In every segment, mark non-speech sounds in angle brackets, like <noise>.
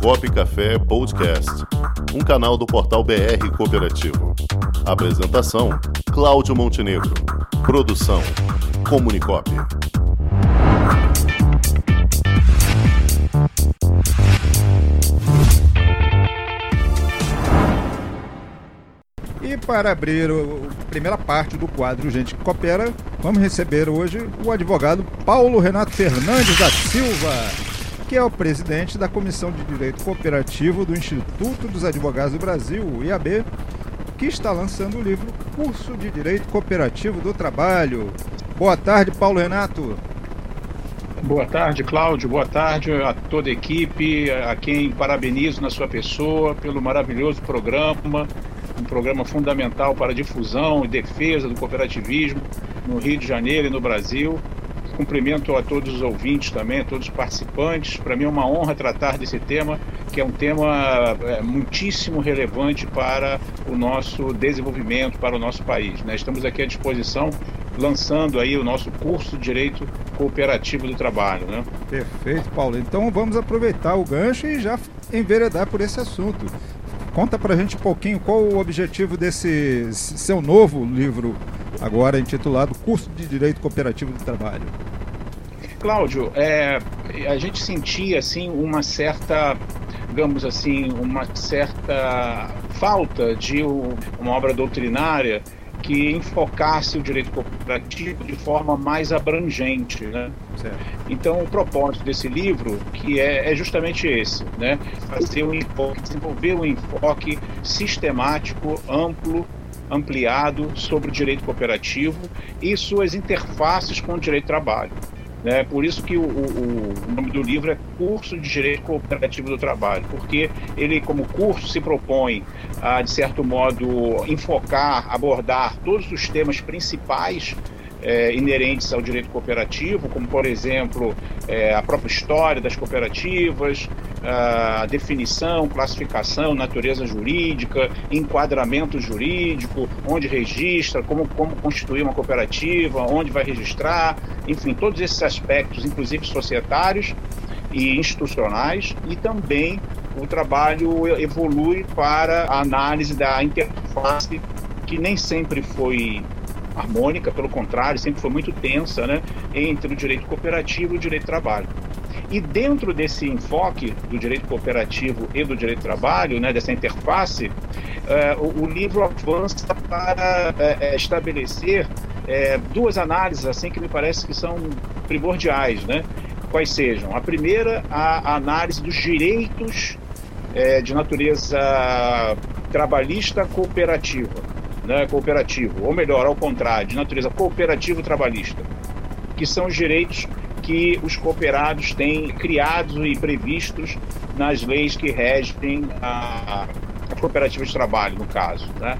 Comunicop Café Podcast, um canal do portal BR Cooperativo. Apresentação: Cláudio Montenegro. Produção: Comunicop. E para abrir a primeira parte do quadro Gente que Coopera, vamos receber hoje o advogado Paulo Renato Fernandes da Silva, que é o presidente da Comissão de Direito Cooperativo do Instituto dos Advogados do Brasil, IAB, que está lançando o livro Curso de Direito Cooperativo do Trabalho. Boa tarde, Paulo Renato. Boa tarde, Cláudio. Boa tarde a toda a equipe, a quem parabenizo na sua pessoa pelo maravilhoso programa um programa fundamental para a difusão e defesa do cooperativismo no Rio de Janeiro e no Brasil. Cumprimento a todos os ouvintes também, a todos os participantes. Para mim é uma honra tratar desse tema, que é um tema é, muitíssimo relevante para o nosso desenvolvimento, para o nosso país. Né? Estamos aqui à disposição, lançando aí o nosso curso de Direito Cooperativo do Trabalho. Né? Perfeito, Paulo. Então vamos aproveitar o gancho e já enveredar por esse assunto. Conta pra gente um pouquinho qual o objetivo desse seu novo livro, agora intitulado Curso de Direito Cooperativo do Trabalho. Cláudio, é, a gente sentia assim uma certa, digamos assim, uma certa falta de uma obra doutrinária que enfocasse o direito cooperativo de forma mais abrangente, né? Então, o propósito desse livro, que é, é justamente esse, né? Fazer um enfoque, desenvolver um enfoque sistemático, amplo, ampliado sobre o direito cooperativo e suas interfaces com o direito do trabalho. Né? Por isso que o, o, o, nome do livro é Curso de Direito Cooperativo do Trabalho, porque ele, como curso, se propõe a, de certo modo, enfocar, abordar todos os temas principais é, inerentes ao direito cooperativo, como, por exemplo, é, a própria história das cooperativas, a definição, classificação, natureza jurídica, enquadramento jurídico, onde registra, como, como constituir uma cooperativa, onde vai registrar, enfim, todos esses aspectos, inclusive societários e institucionais, e também o trabalho evolui para a análise da interface, que nem sempre foi harmônica, pelo contrário, sempre foi muito tensa, né, entre o direito cooperativo e o direito do trabalho. E dentro desse enfoque do direito cooperativo e do direito do trabalho, né, dessa interface, uh, o, o, livro avança para uh, estabelecer uh, duas análises assim que me parece que são primordiais, né? Quais sejam? A primeira, a, a análise dos direitos de natureza trabalhista cooperativa, né, cooperativo, ou melhor, ao contrário, de natureza cooperativo trabalhista, que são os direitos que os cooperados têm criados e previstos nas leis que regem a, a cooperativa de trabalho, no caso. Né?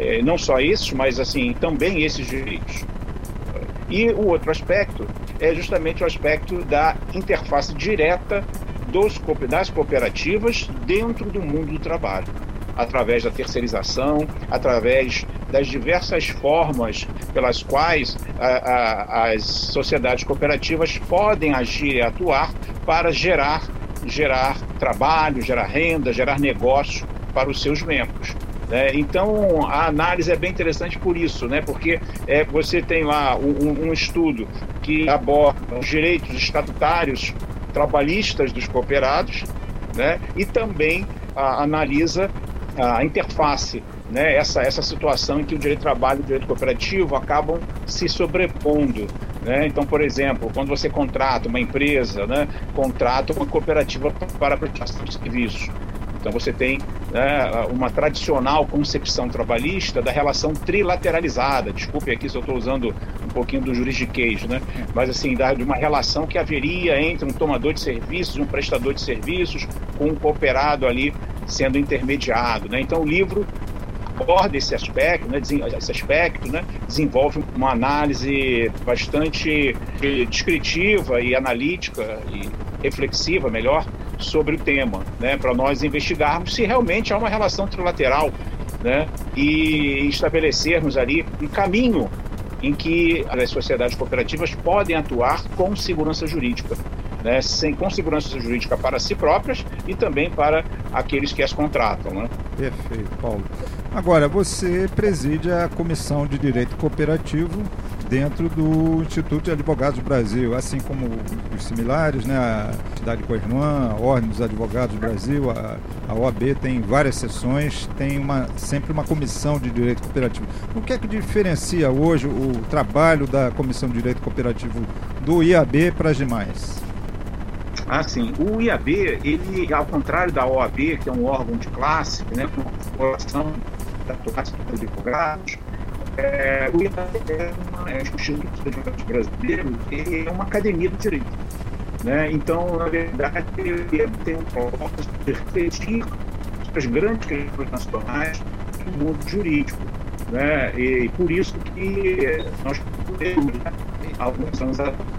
É, não só esses, mas assim também esses direitos. E o outro aspecto é justamente o aspecto da interface direta dos, das cooperativas dentro do mundo do trabalho através da terceirização, através das diversas formas pelas quais a, a, as sociedades cooperativas podem agir e atuar para gerar, gerar trabalho, gerar renda, gerar negócio para os seus membros. Né? Então, a análise é bem interessante por isso, né? porque é, você tem lá um, um estudo que aborda os direitos estatutários trabalhistas dos cooperados né? e também a, analisa a interface, né, essa, essa situação em que o direito de trabalho e o direito cooperativo acabam se sobrepondo. Né? Então, por exemplo, quando você contrata uma empresa, né, contrata uma cooperativa para prestação de serviços. Então você tem né, uma tradicional concepção trabalhista da relação trilateralizada. Desculpe aqui se eu estou usando um pouquinho do juridiquês, né? mas assim, de uma relação que haveria entre um tomador de serviços um prestador de serviços com um cooperado ali sendo intermediado. Né? Então o livro aborda esse aspecto, né, esse aspecto, né, desenvolve uma análise bastante descritiva e analítica e reflexiva, melhor, sobre o tema, né, para nós investigarmos se realmente há uma relação trilateral, né, e estabelecermos ali um caminho em que as sociedades cooperativas podem atuar com segurança jurídica. Né, sem, com segurança jurídica para si próprias e também para aqueles que as contratam. Né? Perfeito, Paulo. Agora, você preside a Comissão de Direito Cooperativo dentro do Instituto de Advogados do Brasil, assim como os similares, né? a Cidade Coirmã, a Ordem dos Advogados do Brasil, a, a OAB tem várias sessões, tem uma, sempre uma comissão de direito cooperativo. O que é que diferencia hoje o trabalho da Comissão de Direito Cooperativo do IAB para as demais? Ah, sim. O IAB, ele, ao contrário da OAB, que é um órgão de classe, né, com população da classe dos advogados, é, o IAB é, uma, é um Instituto Advogados Brasileiros, ele é uma academia do direito. Né? Então, na verdade, ele tem um propósito de refletir as grandes questões nacionais do mundo jurídico. Né? E, e por isso que nós podemos, né, alguns anos atrás,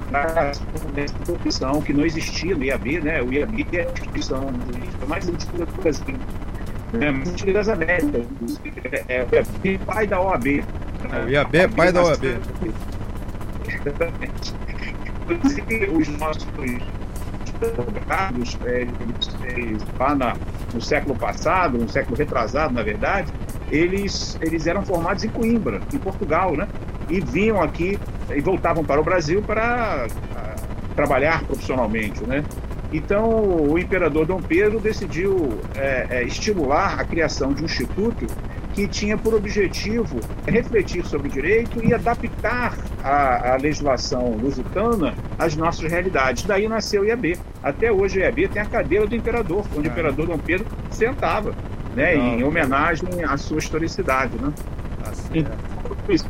essa profissão que não existia no IAB, né? o IAB é a instituição mais antiga do Brasil, né? mais antiga das Américas, é, é, é pai da OAB. Né? O IAB é pai da OAB. Exatamente. Inclusive, os nossos advogados, é, lá na, no século passado, no século retrasado, na verdade, eles, eles eram formados em Coimbra, em Portugal, né? E vinham aqui e voltavam para o Brasil para a, trabalhar profissionalmente, né? Então, o imperador Dom Pedro decidiu é, é, estimular a criação de um instituto que tinha por objetivo refletir sobre o direito e adaptar a, a legislação lusitana às nossas realidades. Daí nasceu o IAB. Até hoje o IAB tem a cadeira do imperador, onde o é. imperador Dom Pedro sentava, né, em homenagem à sua historicidade. Né? Tá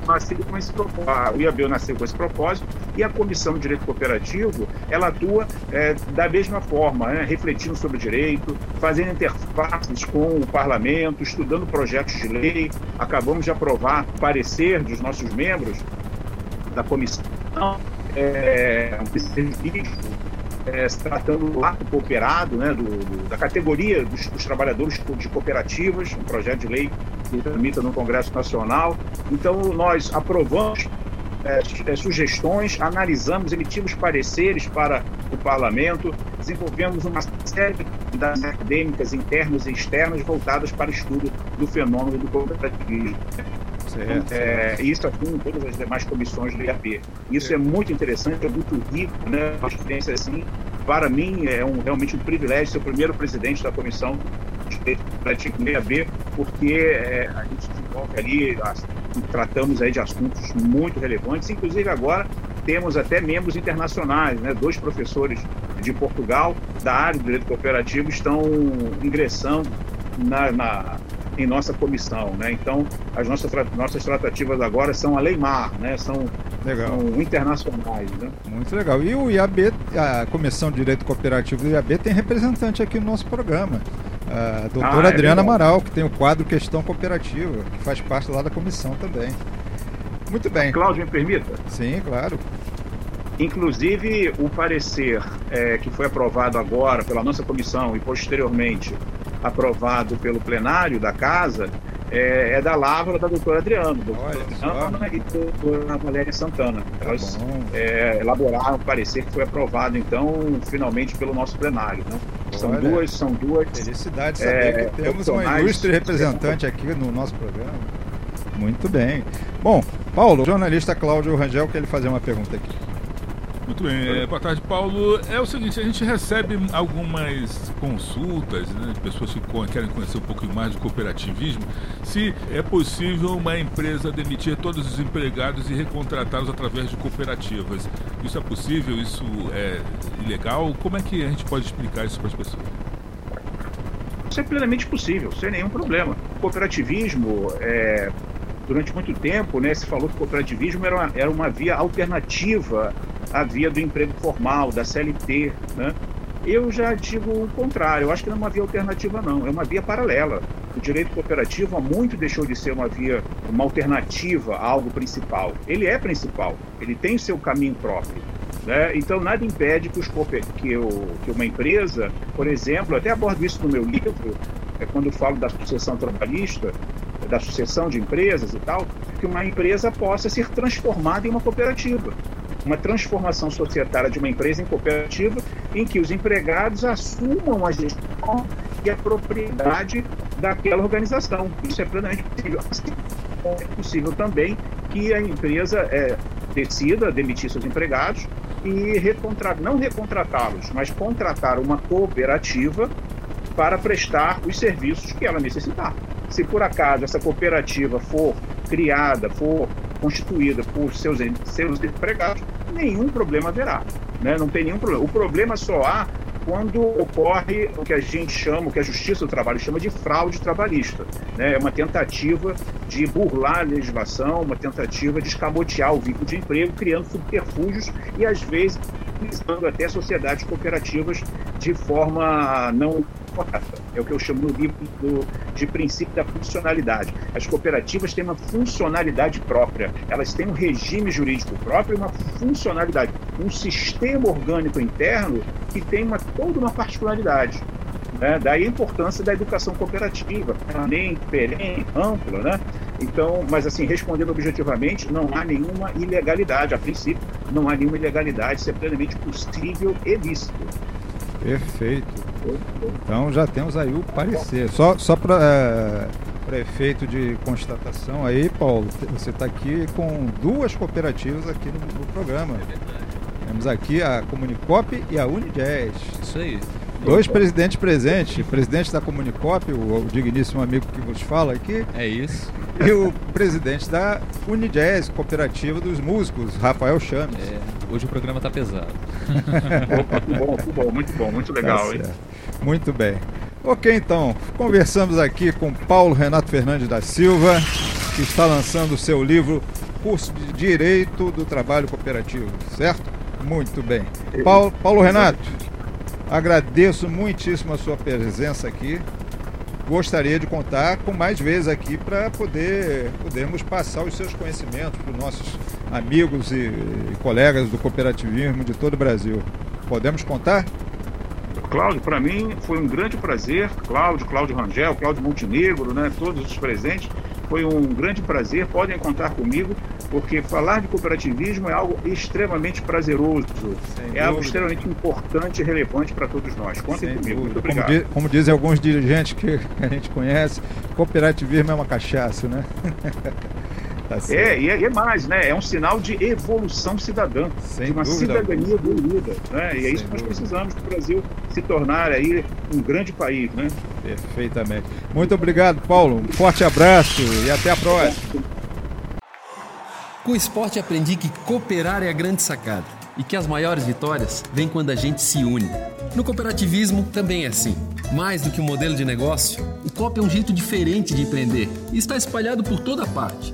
nasceu com esse propósito. O IAB nasceu com esse propósito e a Comissão de Direito Cooperativo ela atua é, da mesma forma, né, refletindo sobre o direito, fazendo interfaces com o parlamento, estudando projetos de lei. Acabamos de aprovar parecer dos nossos membros da comissão, é, vídeo é, se tratando do cooperado, né, do, do, da categoria dos, dos, trabalhadores de cooperativas, um projeto de lei que tramita no Congresso Nacional. Então, nós aprovamos é, é, sugestões, analisamos, emitimos pareceres para o parlamento, desenvolvemos uma série de atividades acadêmicas internas e externas voltadas para o estudo do fenômeno do cooperativismo. Certo, é, isso aqui em todas as demais comissões do IAP. Isso é muito interessante, é muito rico, né? Uma experiência assim. Para mim é um, realmente um privilégio ser o primeiro presidente da comissão de direito do IAB, porque é, a gente desenvolve ali, tratamos aí de assuntos muito relevantes, inclusive agora temos até membros internacionais, né? Dois professores de Portugal da área do direito cooperativo estão ingressando na, na em nossa comissão, né? Então, as nossas, nossas tratativas agora são a Leimar, né? São, são internacionais, né? Muito legal. E o IAB, a Comissão de Direito Cooperativo do IAB tem representante aqui no nosso programa. A doutora ah, é Adriana Amaral, que tem o quadro Questão Cooperativa, que faz parte lá da comissão também. Muito bem. Cláudio, me permita? Sim, claro. Inclusive, o parecer é, que foi aprovado agora pela nossa comissão e posteriormente aprovado pelo plenário da casa é, é da lavra da doutora Adriana, doutora Adriana e doutora Valéria Santana. Tá Elas é, elaboraram o parecer que foi aprovado, então, finalmente pelo nosso plenário. Né? São Olha, duas, são duas. Felicidade saber é, que temos uma ilustre representante aqui no nosso programa. Muito bem. Bom, Paulo, jornalista Cláudio Rangel, quer ele fazer uma pergunta aqui. Muito bem, é, boa tarde, Paulo. É o seguinte, a gente recebe algumas consultas né, de pessoas que querem conhecer um pouco mais do cooperativismo, se é possível uma empresa demitir todos os empregados e recontratá-los através de cooperativas. Isso é possível? Isso é ilegal? Como é que a gente pode explicar isso para as pessoas? Isso é plenamente possível, sem nenhum problema. O cooperativismo é, durante muito tempo, né, se falou que o cooperativismo era uma, era uma via alternativa à via do emprego formal, da CLT. Né? Eu já digo o contrário, eu acho que não é uma via alternativa, não, é uma via paralela. O direito cooperativo há muito deixou de ser uma via, uma alternativa a algo principal. Ele é principal, ele tem seu caminho próprio. Né? Então, nada impede que, os, que, eu, que uma empresa, por exemplo, até abordo isso no meu livro, é quando falo da sucessão trabalhista, da sucessão de empresas e tal, que uma empresa possa ser transformada em uma cooperativa. Uma transformação societária de uma empresa em cooperativa, em que os empregados assumam a gestão e a propriedade daquela organização. Isso é plenamente possível. Assim, é possível também que a empresa é, decida demitir seus empregados e recontratar, não recontratá-los, mas contratar uma cooperativa para prestar os serviços que ela necessitar. Se por acaso essa cooperativa for criada, for constituída por seus, seus empregados, nenhum problema haverá. Né? Não tem nenhum problema. O problema só há quando ocorre o que a gente chama, o que a Justiça do Trabalho chama de fraude trabalhista. Né? É uma tentativa de burlar a legislação, uma tentativa de escamotear o vínculo de emprego, criando subterfúgios e, às vezes, utilizando até sociedades cooperativas de forma não correta. É o que eu chamo no livro do, de princípio da funcionalidade. As cooperativas têm uma funcionalidade própria, elas têm um regime jurídico próprio e uma funcionalidade, um sistema orgânico interno que tem uma, toda uma particularidade. Né? Daí a importância da educação cooperativa, também perene, ampla, né? Então, mas assim, respondendo objetivamente, não há nenhuma ilegalidade, a princípio, não há nenhuma ilegalidade, isso é plenamente possível e lícito. Perfeito. Então já temos aí o parecer. Só, só para é, efeito de constatação aí, Paulo, você está aqui com duas cooperativas aqui no, no programa. Temos aqui a Comunicop e a Unijazz. Isso aí. Dois presidentes presentes, presidente da Comunicop, o, o, digníssimo amigo que vos fala aqui. É isso. E o presidente da Unijazz, cooperativa dos músicos, Rafael Chames. É, hoje o programa está pesado. <laughs> Opa, que bom, que bom, muito bom, muito legal, tá hein? Muito bem. Ok, então, conversamos aqui com Paulo Renato Fernandes da Silva, que está lançando o seu livro Curso de Direito do Trabalho Cooperativo, certo? Muito bem. Paulo, Paulo Renato, Agradeço muitíssimo a sua presença aqui. Gostaria de contar com mais vezes aqui para poder podermos passar os seus conhecimentos para os nossos amigos e, e colegas do cooperativismo de todo o Brasil. Podemos contar? Cláudio, para mim foi um grande prazer. Cláudio, Cláudio Rangel, Cláudio Montenegro, né, todos os presentes. Foi um grande prazer. Podem contar comigo porque falar de cooperativismo é algo extremamente prazeroso, Sem é algo extremamente importante e relevante para todos nós. Contem Sem comigo. Dúvida. Muito obrigado. Como, como, dizem alguns dirigentes que <laughs> a gente conhece, cooperativismo é uma cachaça, né? <laughs> tá é, e é, e é, mais, né? É um sinal de evolução cidadã, Sem de uma dúvida, cidadania evoluída. Né? E é isso que nós precisamos para o Brasil se tornar aí um grande país, né? Perfeitamente. Muito obrigado, Paulo. Um forte abraço e até a próxima. Com o esporte aprendi que cooperar é a grande sacada e que as maiores vitórias vêm quando a gente se une. No cooperativismo também é assim. Mais do que um modelo de negócio, o COP é um jeito diferente de empreender e está espalhado por toda parte